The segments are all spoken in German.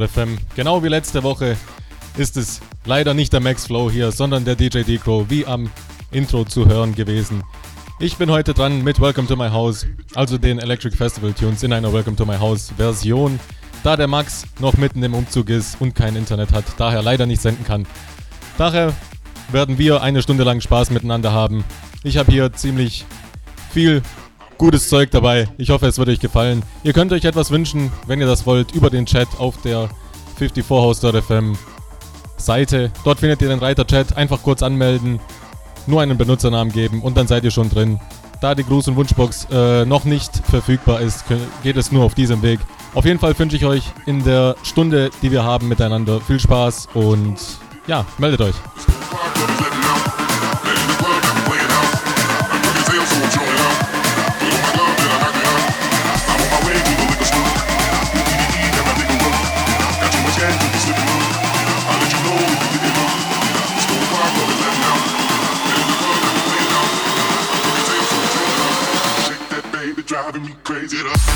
FM. Genau wie letzte Woche ist es leider nicht der Max Flow hier, sondern der DJ D-Crow, wie am Intro zu hören gewesen. Ich bin heute dran mit Welcome to My House, also den Electric Festival Tunes in einer Welcome to My House Version. Da der Max noch mitten im Umzug ist und kein Internet hat, daher leider nicht senden kann. Daher werden wir eine Stunde lang Spaß miteinander haben. Ich habe hier ziemlich viel gutes Zeug dabei. Ich hoffe, es wird euch gefallen. Ihr könnt euch etwas wünschen, wenn ihr das wollt, über den Chat auf der 54host.fm Seite. Dort findet ihr den Reiter Chat. Einfach kurz anmelden, nur einen Benutzernamen geben und dann seid ihr schon drin. Da die Gruß- und Wunschbox äh, noch nicht verfügbar ist, geht es nur auf diesem Weg. Auf jeden Fall wünsche ich euch in der Stunde, die wir haben miteinander, viel Spaß und ja, meldet euch. it up.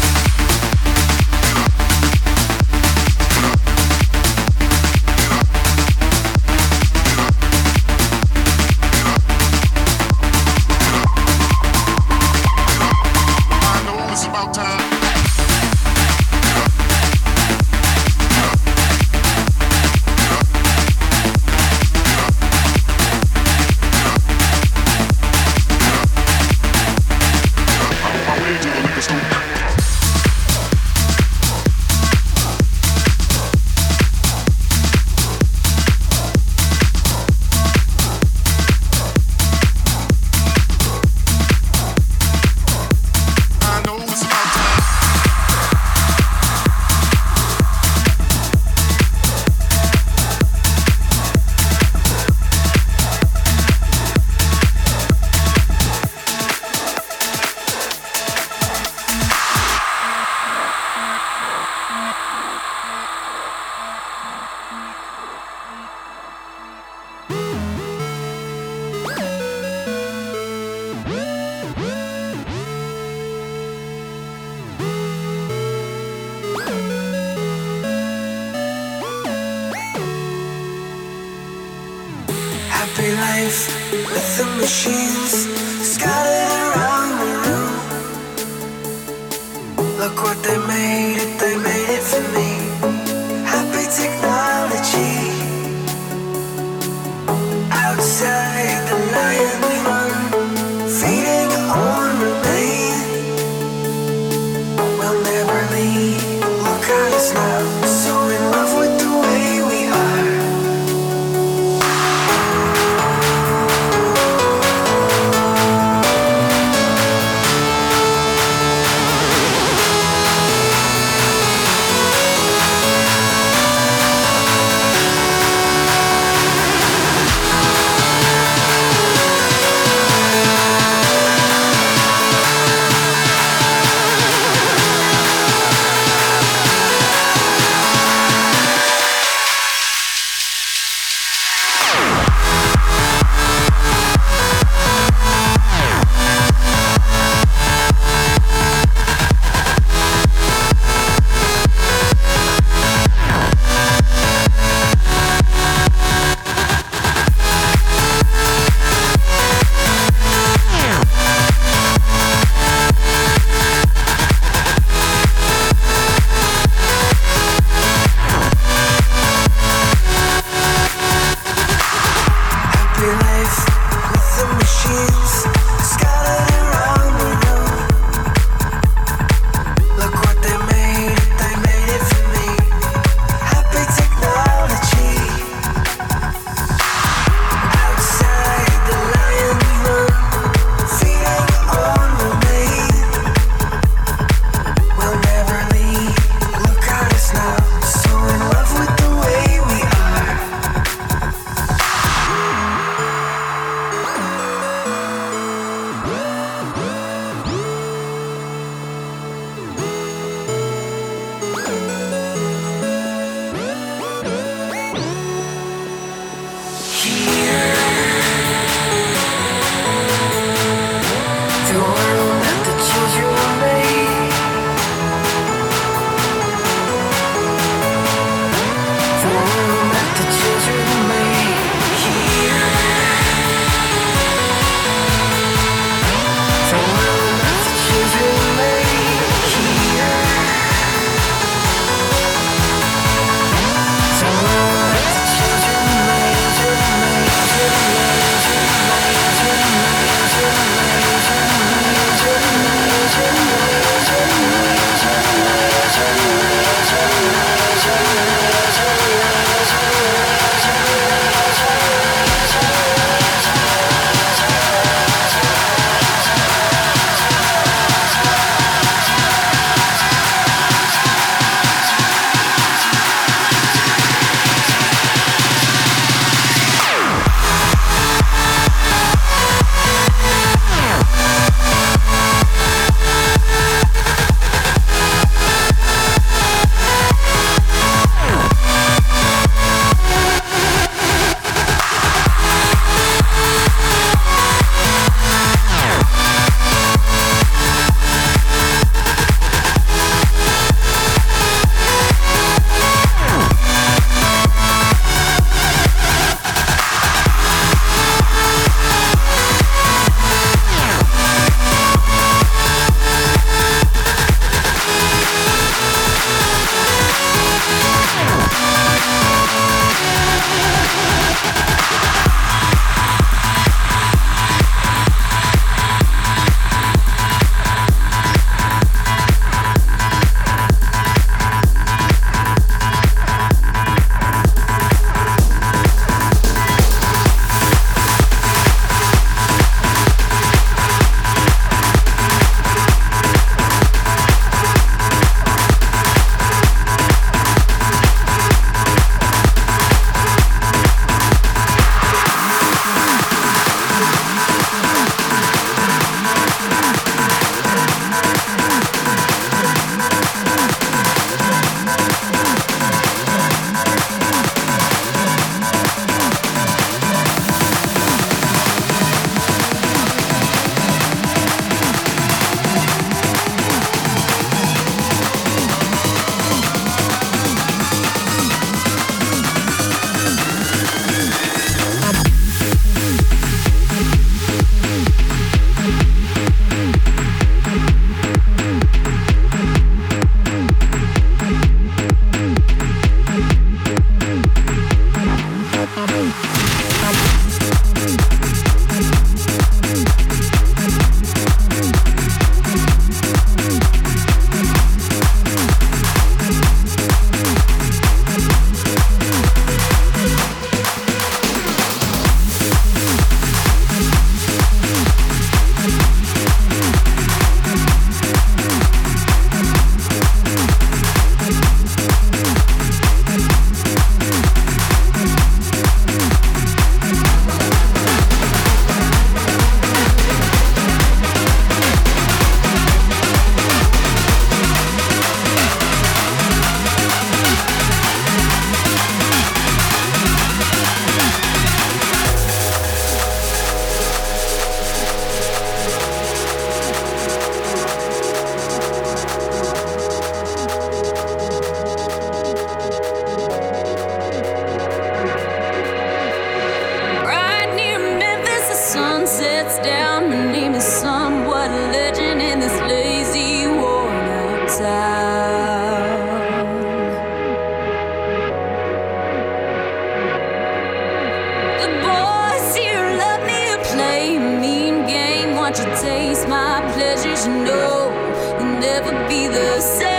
The same.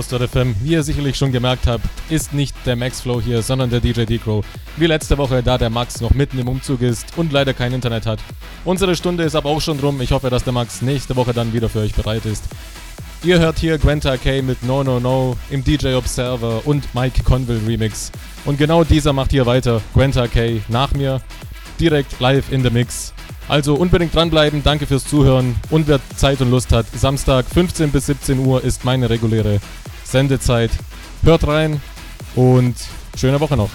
FM. Wie ihr sicherlich schon gemerkt habt, ist nicht der Max Flow hier, sondern der DJ D-Crow. Wie letzte Woche, da der Max noch mitten im Umzug ist und leider kein Internet hat. Unsere Stunde ist aber auch schon rum. Ich hoffe, dass der Max nächste Woche dann wieder für euch bereit ist. Ihr hört hier Gwenta K mit No No No im DJ Observer und Mike Conville Remix. Und genau dieser macht hier weiter. Gwenta K nach mir. Direkt live in the Mix. Also unbedingt dranbleiben, danke fürs Zuhören und wer Zeit und Lust hat, Samstag 15 bis 17 Uhr ist meine reguläre Sendezeit. Hört rein und schöne Woche noch.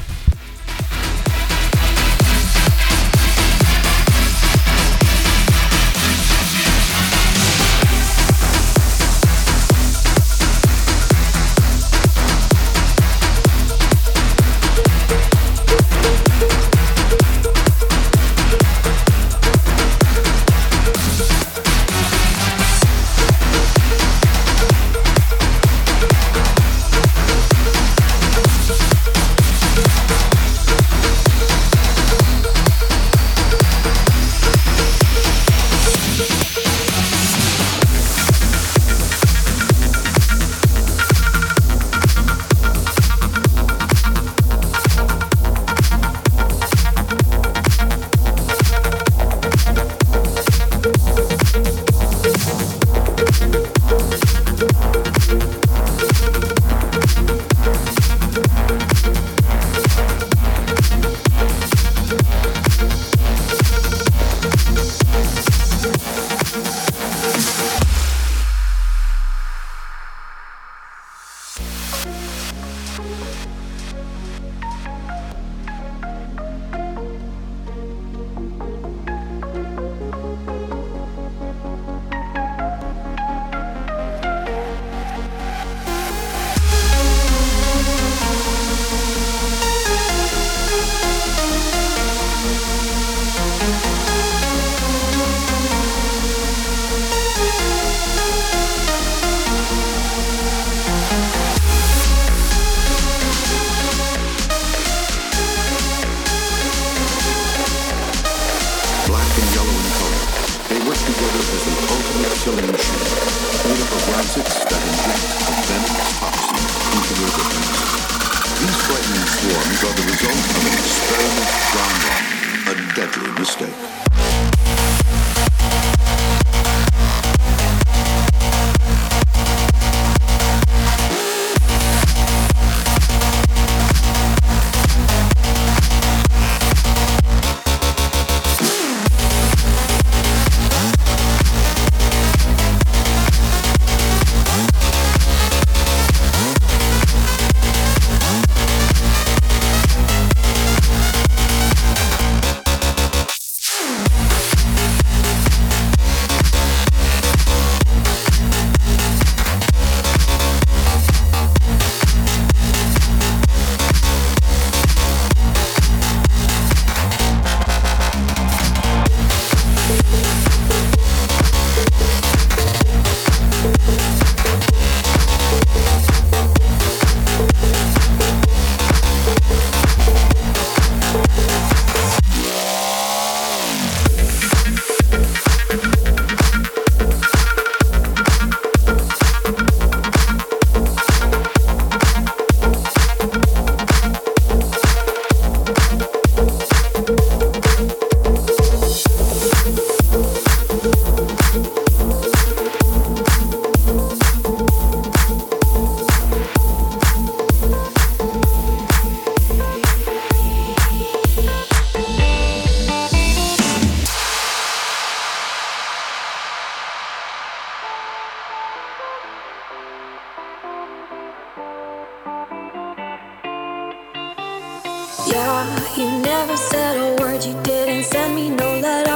Yeah, you never said a word, you didn't send me no letter.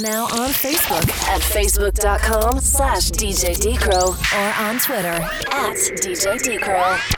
Now on Facebook. At facebook.com slash DJ Decro or on Twitter. At DJ Decro.